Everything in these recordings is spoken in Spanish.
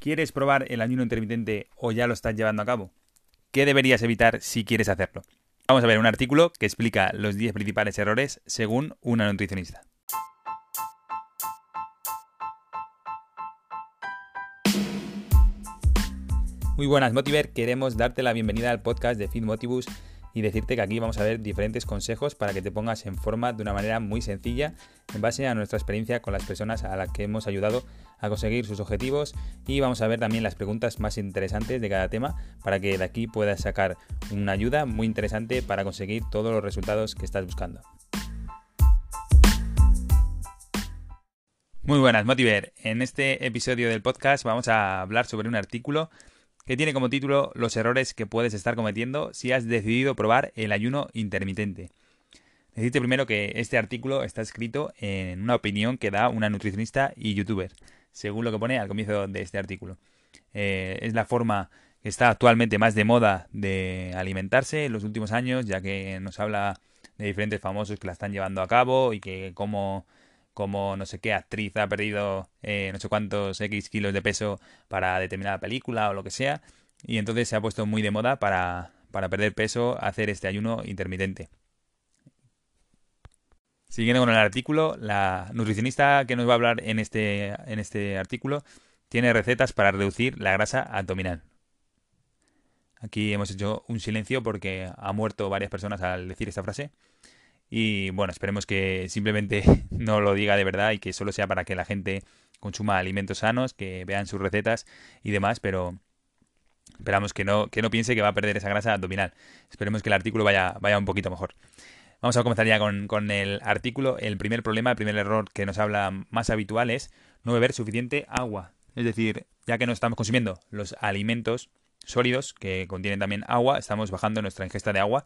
¿Quieres probar el ayuno intermitente o ya lo estás llevando a cabo? ¿Qué deberías evitar si quieres hacerlo? Vamos a ver un artículo que explica los 10 principales errores según una nutricionista. Muy buenas, Motiver. Queremos darte la bienvenida al podcast de Fit Motivus y decirte que aquí vamos a ver diferentes consejos para que te pongas en forma de una manera muy sencilla en base a nuestra experiencia con las personas a las que hemos ayudado a conseguir sus objetivos y vamos a ver también las preguntas más interesantes de cada tema para que de aquí puedas sacar una ayuda muy interesante para conseguir todos los resultados que estás buscando. Muy buenas, Motiver. En este episodio del podcast vamos a hablar sobre un artículo que tiene como título Los errores que puedes estar cometiendo si has decidido probar el ayuno intermitente. Decirte primero que este artículo está escrito en una opinión que da una nutricionista y youtuber, según lo que pone al comienzo de este artículo. Eh, es la forma que está actualmente más de moda de alimentarse en los últimos años, ya que nos habla de diferentes famosos que la están llevando a cabo y que cómo como no sé qué actriz ha perdido eh, no sé cuántos X kilos de peso para determinada película o lo que sea. Y entonces se ha puesto muy de moda para, para perder peso hacer este ayuno intermitente. Siguiendo con el artículo, la nutricionista que nos va a hablar en este, en este artículo tiene recetas para reducir la grasa abdominal. Aquí hemos hecho un silencio porque ha muerto varias personas al decir esta frase. Y bueno, esperemos que simplemente no lo diga de verdad y que solo sea para que la gente consuma alimentos sanos, que vean sus recetas y demás, pero esperamos que no, que no piense que va a perder esa grasa abdominal. Esperemos que el artículo vaya, vaya un poquito mejor. Vamos a comenzar ya con, con el artículo. El primer problema, el primer error que nos habla más habitual es no beber suficiente agua. Es decir, ya que no estamos consumiendo los alimentos sólidos que contienen también agua, estamos bajando nuestra ingesta de agua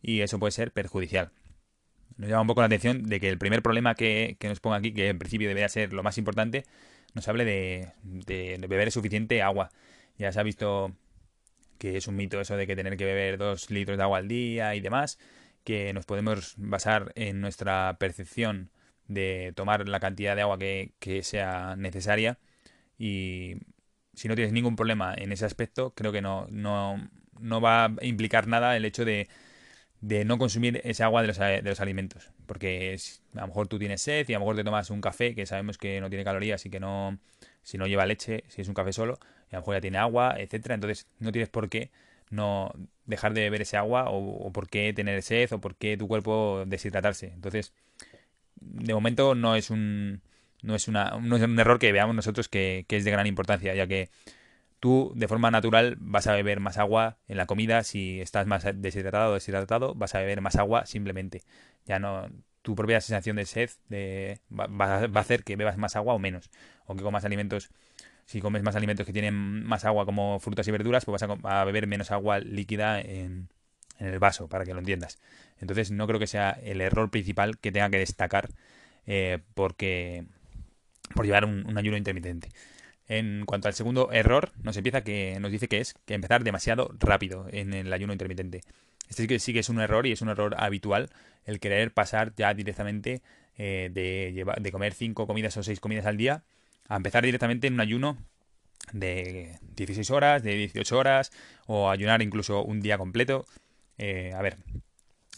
y eso puede ser perjudicial nos llama un poco la atención de que el primer problema que, nos ponga aquí, que en principio debería ser lo más importante, nos hable de, beber suficiente agua. Ya se ha visto que es un mito eso de que tener que beber dos litros de agua al día y demás, que nos podemos basar en nuestra percepción de tomar la cantidad de agua que, que sea necesaria y si no tienes ningún problema en ese aspecto, creo que no, no, no va a implicar nada el hecho de de no consumir ese agua de los, de los alimentos. Porque a lo mejor tú tienes sed y a lo mejor te tomas un café que sabemos que no tiene calorías y que no, si no lleva leche, si es un café solo, y a lo mejor ya tiene agua, etcétera. Entonces no tienes por qué no dejar de beber ese agua o, por qué tener sed o por qué tu cuerpo deshidratarse. Entonces, de momento no es un no es, una, no es un error que veamos nosotros que, que es de gran importancia, ya que tú de forma natural vas a beber más agua en la comida. Si estás más deshidratado o deshidratado, vas a beber más agua simplemente. Ya no, tu propia sensación de sed de, va, a hacer que bebas más agua o menos. O que comas alimentos. Si comes más alimentos que tienen más agua como frutas y verduras, pues vas a, beber menos agua líquida en, el vaso, para que lo entiendas. Entonces no creo que sea el error principal que tenga que destacar eh, porque por llevar un ayuno intermitente. En cuanto al segundo error, nos empieza que nos dice que es que empezar demasiado rápido en el ayuno intermitente. Este sí que, sí que es un error y es un error habitual el querer pasar ya directamente eh, de, de comer cinco comidas o seis comidas al día a empezar directamente en un ayuno de 16 horas, de 18 horas o ayunar incluso un día completo. Eh, a ver,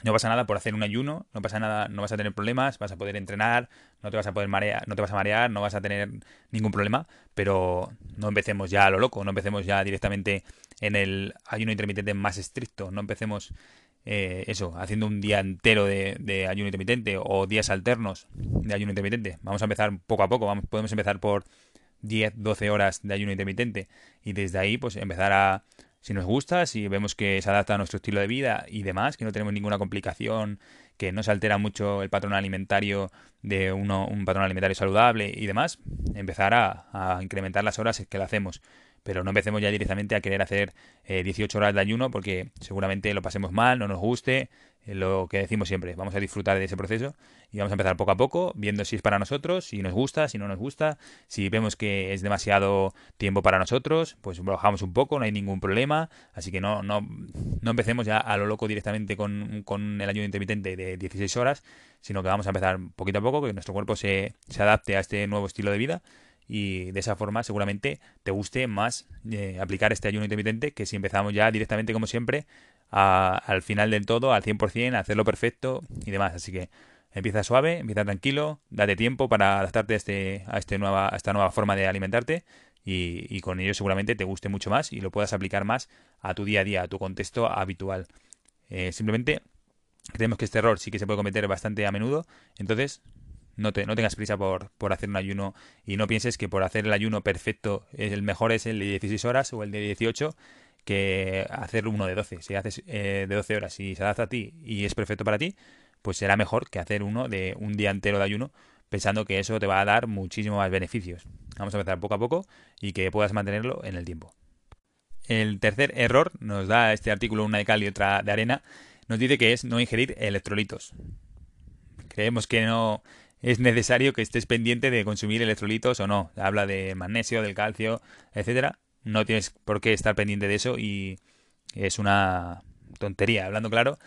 no pasa nada por hacer un ayuno, no pasa nada, no vas a tener problemas, vas a poder entrenar, no te vas a poder marear, no te vas a marear, no vas a tener ningún problema, pero no empecemos ya a lo loco, no empecemos ya directamente en el ayuno intermitente más estricto, no empecemos eh, eso, haciendo un día entero de, ayuno intermitente o días alternos de ayuno intermitente. Vamos a empezar poco a poco, vamos, podemos empezar por 10, 12 horas de ayuno intermitente y desde ahí pues empezar a si nos gusta, si vemos que se adapta a nuestro estilo de vida y demás, que no tenemos ninguna complicación, que no se altera mucho el patrón alimentario de uno, un patrón alimentario saludable y demás, empezar a, a incrementar las horas que lo hacemos. Pero no empecemos ya directamente a querer hacer 18 eh, horas de ayuno porque seguramente lo pasemos mal, no nos guste, lo que decimos siempre, vamos a disfrutar de ese proceso y vamos a empezar poco a poco, viendo si es para nosotros, si nos gusta, si no nos gusta, si vemos que es demasiado tiempo para nosotros, pues bajamos un poco, no hay ningún problema, así que no, no, no empecemos ya a lo loco directamente con, con el ayuno intermitente de 16 horas, sino que vamos a empezar poquito a poco, que nuestro cuerpo se, se adapte a este nuevo estilo de vida y de esa forma seguramente te guste más eh, aplicar este ayuno intermitente que si empezamos ya directamente como siempre al final del todo, al 100%, a hacerlo perfecto y demás. Así que empieza suave, empieza tranquilo, date tiempo para adaptarte a, este, a, este nueva, a esta nueva forma de alimentarte y, con ello seguramente te guste mucho más y lo puedas aplicar más a tu día a día, a tu contexto habitual. Eh, simplemente creemos que este error sí que se puede cometer bastante a menudo, entonces no, te, no tengas prisa por, por, hacer un ayuno y no pienses que por hacer el ayuno perfecto el mejor es el de 16 horas o el de 18 que hacer uno de 12. Si haces eh, de 12 horas y se adapta a ti y es perfecto para ti, pues será mejor que hacer uno de un día entero de ayuno pensando que eso te va a dar muchísimo más beneficios. Vamos a empezar poco a poco y que puedas mantenerlo en el tiempo. El tercer error nos da este artículo, una de cal y otra de arena, nos dice que es no ingerir electrolitos. Creemos que no es necesario que estés pendiente de consumir electrolitos o no. Habla de magnesio, del calcio, etcétera. No tienes por qué estar pendiente de eso y es una tontería, hablando claro.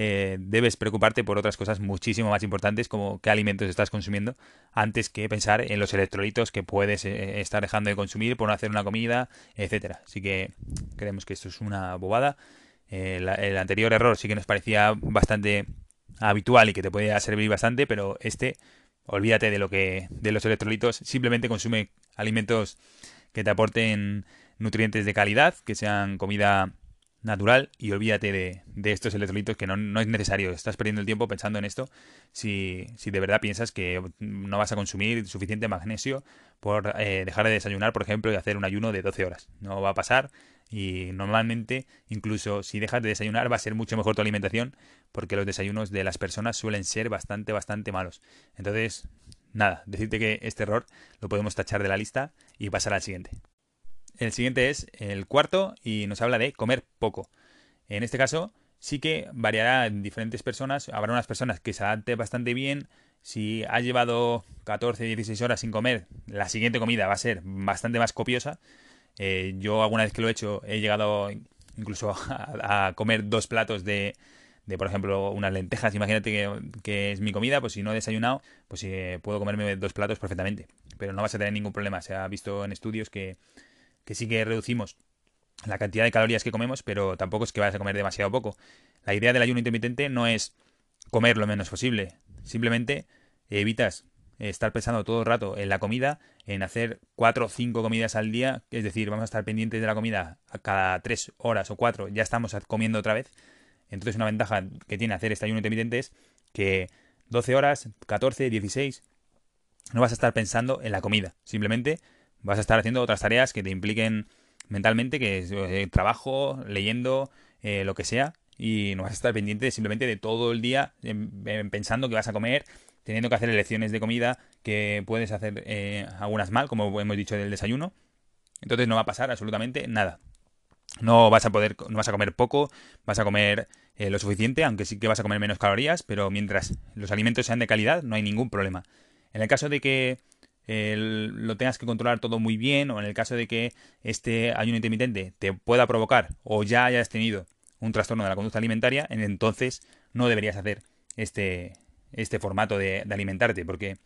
Eh, debes preocuparte por otras cosas muchísimo más importantes como qué alimentos estás consumiendo antes que pensar en los electrolitos que puedes eh, estar dejando de consumir por no hacer una comida, etcétera. Así que creemos que esto es una bobada. Eh, el anterior error sí que nos parecía bastante habitual y que te podía servir bastante, pero este olvídate de lo que de los electrolitos, simplemente consume alimentos que te aporten nutrientes de calidad, que sean comida natural y olvídate de, estos electrolitos que no, es necesario. Estás perdiendo el tiempo pensando en esto si, si, de verdad piensas que no vas a consumir suficiente magnesio por eh, dejar de desayunar, por ejemplo, y hacer un ayuno de 12 horas. No va a pasar y normalmente incluso si dejas de desayunar va a ser mucho mejor tu alimentación porque los desayunos de las personas suelen ser bastante, bastante malos. Entonces, nada, decirte que este error lo podemos tachar de la lista y pasar al siguiente. El siguiente es el cuarto y nos habla de comer poco. En este caso, sí que variará en diferentes personas. Habrá unas personas que se adapten bastante bien. Si has llevado 14, 16 horas sin comer, la siguiente comida va a ser bastante más copiosa. Eh, yo alguna vez que lo he hecho he llegado incluso a, comer dos platos de, de, por ejemplo, unas lentejas. Imagínate que, es mi comida, pues si no he desayunado, pues eh, puedo comerme dos platos perfectamente. Pero no vas a tener ningún problema. Se ha visto en estudios que que sí que reducimos la cantidad de calorías que comemos, pero tampoco es que vayas a comer demasiado poco. La idea del ayuno intermitente no es comer lo menos posible, simplemente evitas estar pensando todo el rato en la comida, en hacer cuatro o cinco comidas al día, es decir, vamos a estar pendientes de la comida cada tres horas o cuatro, ya estamos comiendo otra vez. Entonces una ventaja que tiene hacer este ayuno intermitente es que 12 horas, 14, 16, no vas a estar pensando en la comida, simplemente vas a estar haciendo otras tareas que te impliquen mentalmente, que es eh, trabajo, leyendo, eh, lo que sea, y no vas a estar pendiente simplemente de todo el día pensando que vas a comer, teniendo que hacer elecciones de comida que puedes hacer eh, algunas mal, como hemos dicho del desayuno. Entonces no va a pasar absolutamente nada. No vas a poder, no vas a comer poco, vas a comer lo suficiente, aunque sí que vas a comer menos calorías, pero mientras los alimentos sean de calidad, no hay ningún problema. En el caso de que lo tengas que controlar todo muy bien o en el caso de que este ayuno intermitente te pueda provocar o ya hayas tenido un trastorno de la conducta alimentaria, entonces no deberías hacer este, este formato de, alimentarte porque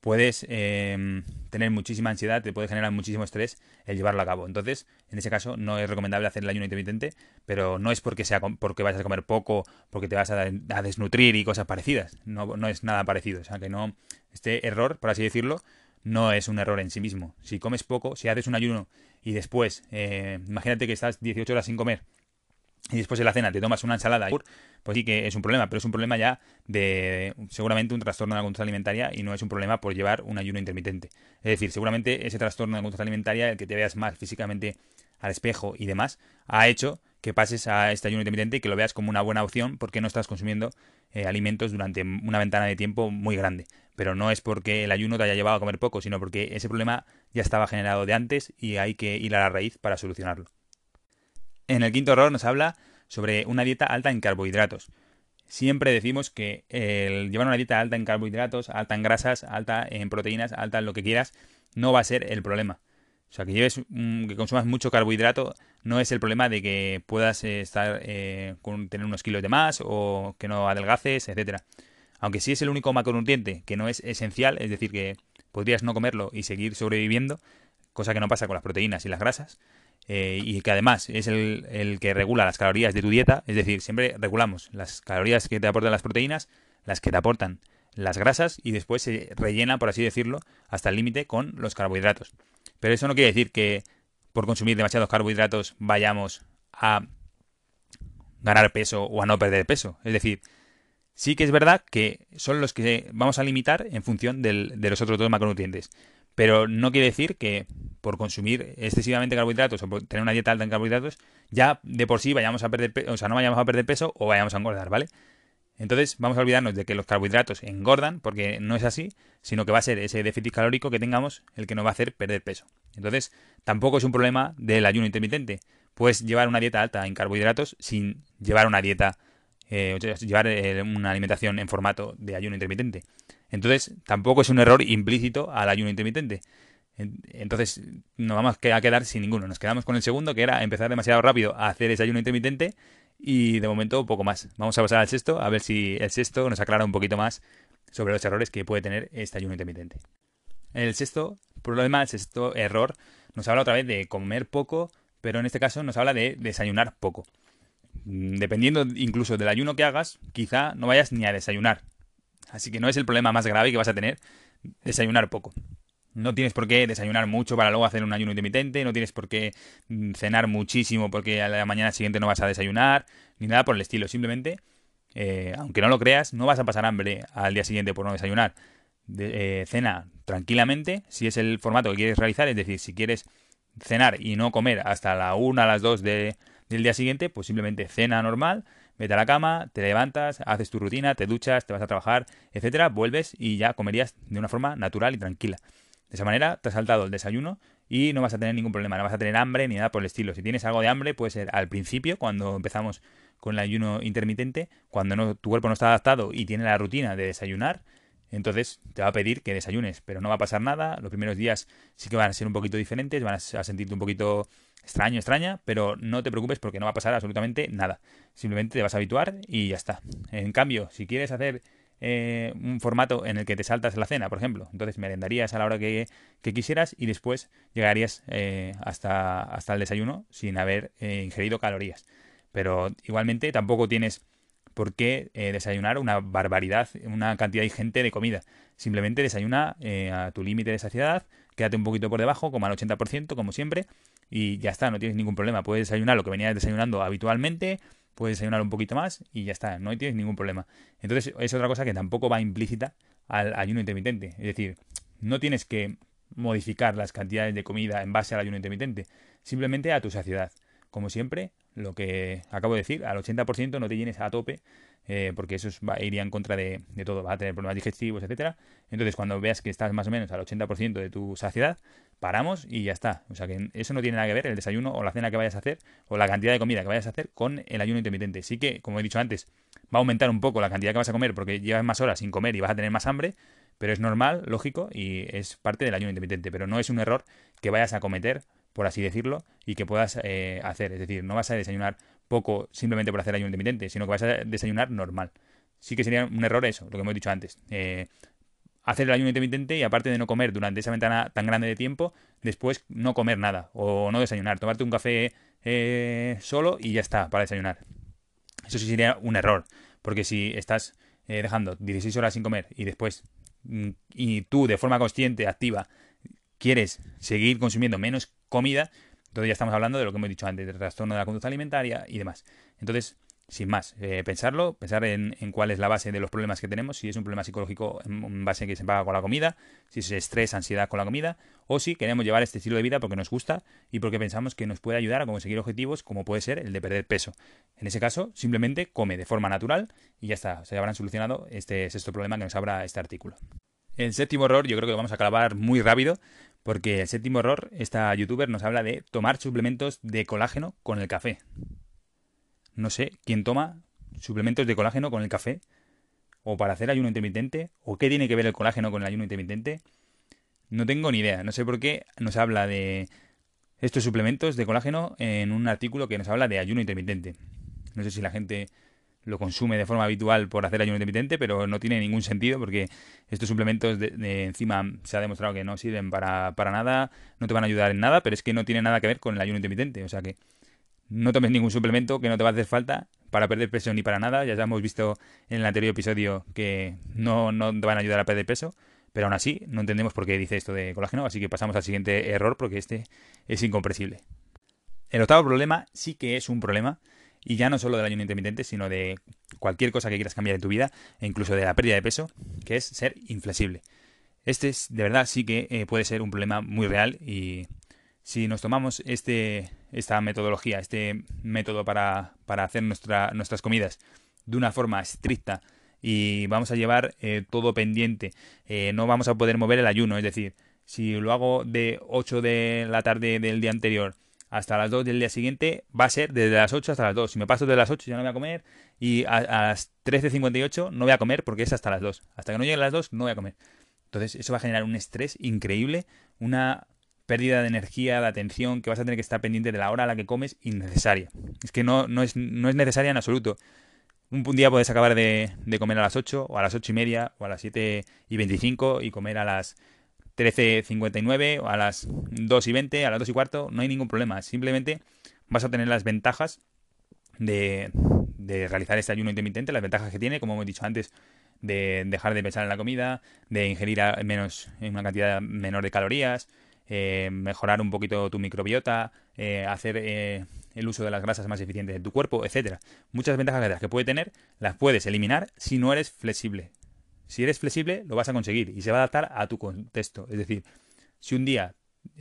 puedes em, tener muchísima ansiedad, te puede generar muchísimo estrés el llevarlo a cabo. Entonces, en ese caso, no es recomendable hacer el ayuno intermitente, pero no es porque sea porque vayas a comer poco, porque te vas a, a desnutrir y cosas parecidas. No, no es nada parecido. O sea, que no, este error, por así decirlo, no es un error en sí mismo. Si comes poco, si haces un ayuno y después, eh, imagínate que estás 18 horas sin comer y después de la cena te tomas una ensalada, pues sí que es un problema, pero es un problema ya de seguramente un trastorno de la conducta alimentaria y no es un problema por llevar un ayuno intermitente. Es decir, seguramente ese trastorno de la conducta alimentaria, el que te veas más físicamente al espejo y demás, ha hecho que pases a este ayuno intermitente y que lo veas como una buena opción porque no estás consumiendo eh, alimentos durante una ventana de tiempo muy grande. Pero no es porque el ayuno te haya llevado a comer poco, sino porque ese problema ya estaba generado de antes y hay que ir a la raíz para solucionarlo. En el quinto error nos habla sobre una dieta alta en carbohidratos. Siempre decimos que el llevar una dieta alta en carbohidratos, alta en grasas, alta en proteínas, alta en lo que quieras, no va a ser el problema. O sea, que lleves, que consumas mucho carbohidrato no es el problema de que puedas eh, estar eh, con tener unos kilos de más o que no adelgaces, etcétera. Aunque sí es el único macronutriente que no es esencial, es decir, que podrías no comerlo y seguir sobreviviendo, cosa que no pasa con las proteínas y las grasas. Eh, y que además es el, el, que regula las calorías de tu dieta, es decir, siempre regulamos las calorías que te aportan las proteínas, las que te aportan las grasas y después se rellena, por así decirlo, hasta el límite con los carbohidratos. Pero eso no quiere decir que por consumir demasiados carbohidratos vayamos a ganar peso o a no perder peso. Es decir, sí que es verdad que son los que vamos a limitar en función del, de los otros dos macronutrientes. Pero no quiere decir que por consumir excesivamente carbohidratos o por tener una dieta alta en carbohidratos, ya de por sí vayamos a perder o sea, no vayamos a perder peso o vayamos a engordar, ¿vale? Entonces vamos a olvidarnos de que los carbohidratos engordan, porque no es así, sino que va a ser ese déficit calórico que tengamos el que nos va a hacer perder peso. Entonces tampoco es un problema del ayuno intermitente. Puedes llevar una dieta alta en carbohidratos sin llevar una dieta, eh, llevar eh, una alimentación en formato de ayuno intermitente. Entonces, tampoco es un error implícito al ayuno intermitente. Entonces, nos vamos a quedar sin ninguno. Nos quedamos con el segundo, que era empezar demasiado rápido a hacer ese ayuno intermitente y de momento poco más. Vamos a pasar al sexto, a ver si el sexto nos aclara un poquito más sobre los errores que puede tener este ayuno intermitente. El sexto problema, el sexto error, nos habla otra vez de comer poco, pero en este caso nos habla de desayunar poco. Mm, dependiendo incluso del ayuno que hagas, quizá no vayas ni a desayunar. Así que no es el problema más grave que vas a tener desayunar poco. No tienes por qué desayunar mucho para luego hacer un ayuno intermitente, no tienes por qué mm, cenar muchísimo porque a la mañana siguiente no vas a desayunar, ni nada por el estilo. Simplemente, eh, aunque no lo creas, no vas a pasar hambre al día siguiente por no desayunar. Eh, cena tranquilamente, si es el formato que quieres realizar, es decir, si quieres cenar y no comer hasta la 1 a las 2 del día siguiente, pues simplemente cena normal vete a la cama, te levantas, haces tu rutina, te duchas, te vas a trabajar, etcétera, vuelves y ya comerías de una forma natural y tranquila. De esa manera te has saltado el desayuno y no vas a tener ningún problema, no vas a tener hambre ni nada por el estilo. Si tienes algo de hambre, puede ser al principio, cuando empezamos con el ayuno intermitente, cuando tu cuerpo no está adaptado y tiene la rutina de desayunar, entonces te va a pedir que desayunes, pero no va a pasar nada. Los primeros días sí que van a ser un poquito diferentes, van a sentirte un poquito extraño, extraña, pero no te preocupes porque no va a pasar absolutamente nada. Simplemente te vas a habituar y ya está. En cambio, si quieres hacer eh, un formato en el que te saltas la cena, por ejemplo, entonces merendarías a la hora que, quisieras y después llegarías eh, hasta, hasta el desayuno sin haber eh, ingerido calorías. Pero igualmente tampoco tienes por qué desayunar una barbaridad, una cantidad ingente de comida. Simplemente desayuna a tu límite de saciedad, quédate un poquito por debajo, como al 80%, como siempre, y ya está, no tienes ningún problema. Puedes desayunar lo que venías desayunando habitualmente, puedes desayunar un poquito más y ya está, no tienes ningún problema. Entonces es otra cosa que tampoco va implícita al ayuno intermitente. Es decir, no tienes que modificar las cantidades de comida en base al ayuno intermitente, simplemente a tu saciedad. Como siempre, lo que acabo de decir, al 80% no te llenes a tope, eh, porque eso iría en contra de, todo, va a tener problemas digestivos, etcétera. Entonces, cuando veas que estás más o menos al 80% de tu saciedad, paramos y ya está. O sea que eso no tiene nada que ver el desayuno o la cena que vayas a hacer o la cantidad de comida que vayas a hacer con el ayuno intermitente. Sí que, como he dicho antes, va a aumentar un poco la cantidad que vas a comer porque llevas más horas sin comer y vas a tener más hambre, pero es normal, lógico y es parte del ayuno intermitente. Pero no es un error que vayas a cometer por así decirlo, y que puedas eh, hacer. Es decir, no vas a desayunar poco simplemente por hacer ayuno intermitente, sino que vas a desayunar normal. Sí que sería un error eso, lo que hemos dicho antes. Eh, hacer el ayuno intermitente y aparte de no comer durante esa ventana tan grande de tiempo, después no comer nada o no desayunar, tomarte un café eh, solo y ya está para desayunar. Eso sí sería un error, porque si estás dejando 16 horas sin comer y después mm, y tú de forma consciente, activa, quieres seguir consumiendo menos comida, entonces ya estamos hablando de lo que hemos dicho antes, del trastorno de la conducta alimentaria y demás. Entonces, sin más, eh, pensarlo, pensar en, cuál es la base de los problemas que tenemos, si es un problema psicológico en base que se paga con la comida, si es estrés, ansiedad con la comida, o si queremos llevar este estilo de vida porque nos gusta y porque pensamos que nos puede ayudar a conseguir objetivos como puede ser el de perder peso. En ese caso, simplemente come de forma natural y ya está, se habrán solucionado este sexto problema que nos abra este artículo. El séptimo error yo creo que lo vamos a clavar muy rápido porque el séptimo error, esta youtuber nos habla de tomar suplementos de colágeno con el café. No sé quién toma suplementos de colágeno con el café o para hacer ayuno intermitente o qué tiene que ver el colágeno con el ayuno intermitente. No tengo ni idea, no sé por qué nos habla de estos suplementos de colágeno en un artículo que nos habla de ayuno intermitente. No sé si la gente lo consume de forma habitual por hacer ayuno intermitente, pero no tiene ningún sentido porque estos suplementos de, encima se ha demostrado que no sirven para, para nada, no te van a ayudar en nada, pero es que no tiene nada que ver con el ayuno intermitente. O sea que no tomes ningún suplemento que no te va a hacer falta para perder peso ni para nada. Ya hemos visto en el anterior episodio que no, no te van a ayudar a perder peso. Pero aún así, no entendemos por qué dice esto de colágeno, así que pasamos al siguiente error porque este es incomprensible. El octavo problema sí que es un problema, y ya no solo del ayuno intermitente, sino de cualquier cosa que quieras cambiar en tu vida, e incluso de la pérdida de peso, que es ser inflexible. Este es, de verdad, sí que eh, puede ser un problema muy real y si nos tomamos este, esta metodología, este método para, para hacer nuestra, nuestras comidas de una forma estricta y vamos a llevar eh, todo pendiente, eh, no vamos a poder mover el ayuno, es decir, si lo hago de 8 de la tarde del día anterior hasta las 2 del día siguiente, va a ser desde las 8 hasta las 2. Si me paso de las 8 ya no voy a comer y a, a las 13.58 no voy a comer porque es hasta las 2. Hasta que no lleguen las 2 no voy a comer. Entonces eso va a generar un estrés increíble, una pérdida de energía, de atención, que vas a tener que estar pendiente de la hora a la que comes innecesaria. Es que no, no, es, no es necesaria en absoluto. Un, día puedes acabar de, de, comer a las 8 o a las 8 y media o a las 7 y 25 y comer a las 13.59 o a las 2 y 20, a las 2 y cuarto, no hay ningún problema. Simplemente vas a tener las ventajas de, de realizar este ayuno intermitente, las ventajas que tiene, como hemos dicho antes, de dejar de pensar en la comida, de ingerir menos, en una cantidad menor de calorías, eh, mejorar un poquito tu microbiota, eh, hacer eh, el uso de las grasas más eficientes de tu cuerpo, etcétera. Muchas ventajas que puede tener las puedes eliminar si no eres flexible. Si eres flexible, lo vas a conseguir y se va a adaptar a tu contexto. Es decir, si un día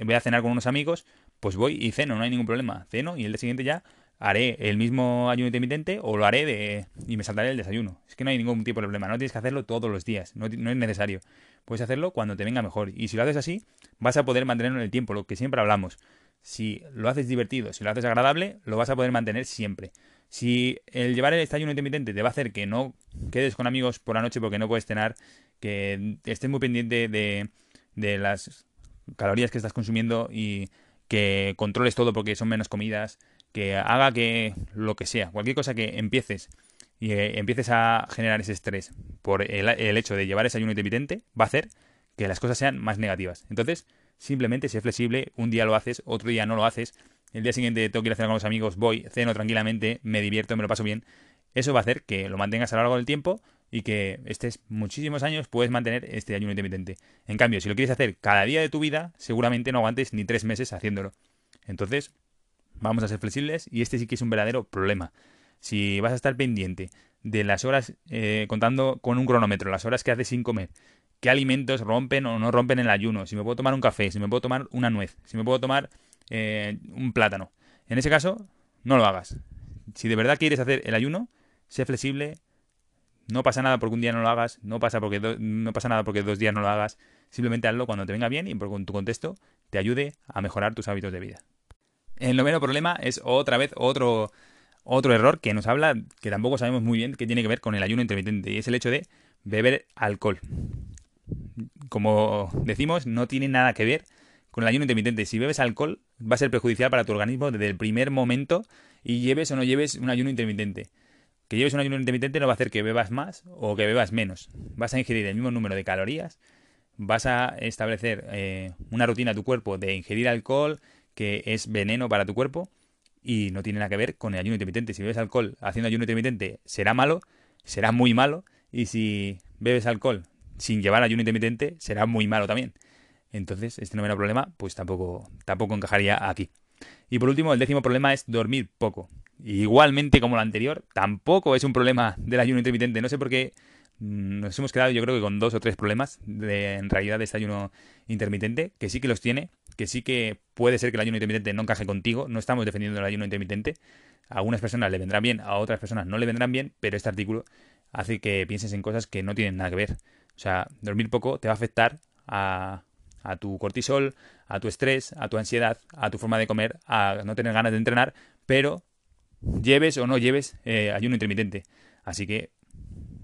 voy a cenar con unos amigos, pues voy y ceno, no hay ningún problema. Ceno y el día siguiente ya haré el mismo ayuno intermitente o lo haré de, y me saltaré el desayuno. Es que no hay ningún tipo de problema. No tienes que hacerlo todos los días. No, no es necesario. Puedes hacerlo cuando te venga mejor. Y si lo haces así, vas a poder mantenerlo en el tiempo, lo que siempre hablamos. Si lo haces divertido, si lo haces agradable, lo vas a poder mantener siempre. Si el llevar el ayuno intermitente te va a hacer que no quedes con amigos por la noche porque no puedes cenar, que estés muy pendiente de, las calorías que estás consumiendo y que controles todo porque son menos comidas, que haga que lo que sea, cualquier cosa que empieces y eh, empieces a generar ese estrés por el, hecho de llevar ese ayuno intermitente, va a hacer que las cosas sean más negativas. Entonces, simplemente sé flexible, un día lo haces, otro día no lo haces, el día siguiente tengo que ir a cenar con los amigos, voy, ceno tranquilamente, me divierto, me lo paso bien. Eso va a hacer que lo mantengas a lo largo del tiempo y que estés muchísimos años puedes mantener este ayuno intermitente. En cambio, si lo quieres hacer cada día de tu vida, seguramente no aguantes ni tres meses haciéndolo. Entonces, vamos a ser flexibles y este sí que es un verdadero problema si vas a estar pendiente de las horas, eh, contando con un cronómetro, las horas que haces sin comer, qué alimentos rompen o no rompen el ayuno, si me puedo tomar un café, si me puedo tomar una nuez, si me puedo tomar eh, un plátano. En ese caso, no lo hagas. Si de verdad quieres hacer el ayuno, sé flexible, no pasa nada porque un día no lo hagas, no pasa, porque no pasa nada porque dos días no lo hagas, simplemente hazlo cuando te venga bien y por tu contexto te ayude a mejorar tus hábitos de vida. El noveno problema es otra vez otro otro error que nos habla, que tampoco sabemos muy bien qué tiene que ver con el ayuno intermitente, y es el hecho de beber alcohol. Como decimos, no tiene nada que ver con el ayuno intermitente. Si bebes alcohol, va a ser perjudicial para tu organismo desde el primer momento y lleves o no lleves un ayuno intermitente. Que lleves un ayuno intermitente no va a hacer que bebas más o que bebas menos. Vas a ingerir el mismo número de calorías, vas a establecer eh, una rutina a tu cuerpo de ingerir alcohol, que es veneno para tu cuerpo, y no tiene nada que ver con el ayuno intermitente. Si bebes alcohol haciendo ayuno intermitente será malo, será muy malo, y si bebes alcohol sin llevar ayuno intermitente será muy malo también. Entonces, este noveno problema, pues tampoco, tampoco encajaría aquí. Y por último, el décimo problema es dormir poco. Igualmente como lo anterior, tampoco es un problema del ayuno intermitente. No sé por qué mm, nos hemos quedado yo creo que con dos o tres problemas de, en realidad de este ayuno intermitente, que sí que los tiene, que sí que puede ser que el ayuno intermitente no encaje contigo, no estamos defendiendo el ayuno intermitente, a algunas personas le vendrán bien, a otras personas no le vendrán bien, pero este artículo hace que pienses en cosas que no tienen nada que ver. O sea, dormir poco te va a afectar a, a tu cortisol, a tu estrés, a tu ansiedad, a tu forma de comer, a no tener ganas de entrenar, pero lleves o no lleves eh, ayuno intermitente. Así que,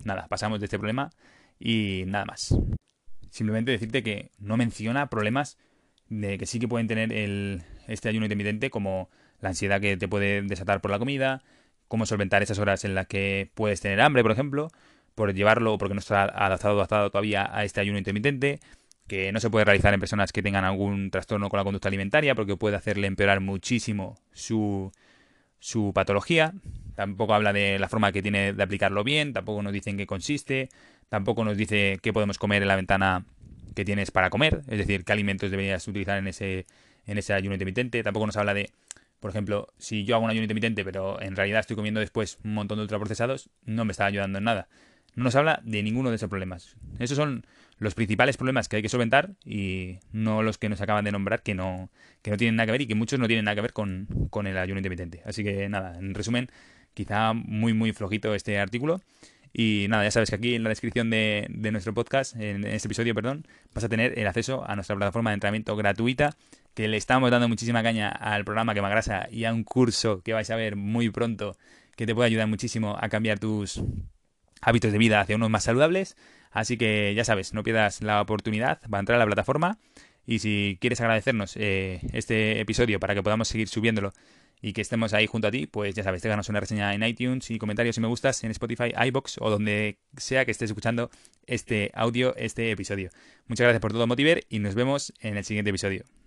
nada, pasamos de este problema y nada más. Simplemente decirte que no menciona problemas de que sí que pueden tener el, este ayuno intermitente, como la ansiedad que te puede desatar por la comida, cómo solventar esas horas en las que puedes tener hambre, por ejemplo, por llevarlo porque no está adaptado, adaptado todavía a este ayuno intermitente, que no se puede realizar en personas que tengan algún trastorno con la conducta alimentaria porque puede hacerle empeorar muchísimo su, su patología. Tampoco habla de la forma que tiene de aplicarlo bien, tampoco nos dice en qué consiste, tampoco nos dice qué podemos comer en la ventana que tienes para comer, es decir, qué alimentos deberías utilizar en ese, en ese ayuno intermitente. Tampoco nos habla de, por ejemplo, si yo hago un ayuno intermitente, pero en realidad estoy comiendo después un montón de ultraprocesados, no me está ayudando en nada. No nos habla de ninguno de esos problemas. Esos son los principales problemas que hay que solventar y no los que nos acaban de nombrar que no, que no tienen nada que ver y que muchos no tienen nada que ver con, con el ayuno intermitente. Así que nada, en resumen, quizá muy muy flojito este artículo. Y nada, ya sabes que aquí en la descripción de, de, nuestro podcast, en este episodio, perdón, vas a tener el acceso a nuestra plataforma de entrenamiento gratuita, que le estamos dando muchísima caña al programa que Grasa y a un curso que vais a ver muy pronto que te puede ayudar muchísimo a cambiar tus hábitos de vida hacia unos más saludables. Así que ya sabes, no pierdas la oportunidad para entrar a la plataforma. Y si quieres agradecernos eh, este episodio para que podamos seguir subiéndolo y que estemos ahí junto a ti, pues ya sabes, déjanos una reseña en iTunes y comentarios si me gustas en Spotify, iBox o donde sea que estés escuchando este audio, este episodio. Muchas gracias por todo, Motiver, y nos vemos en el siguiente episodio.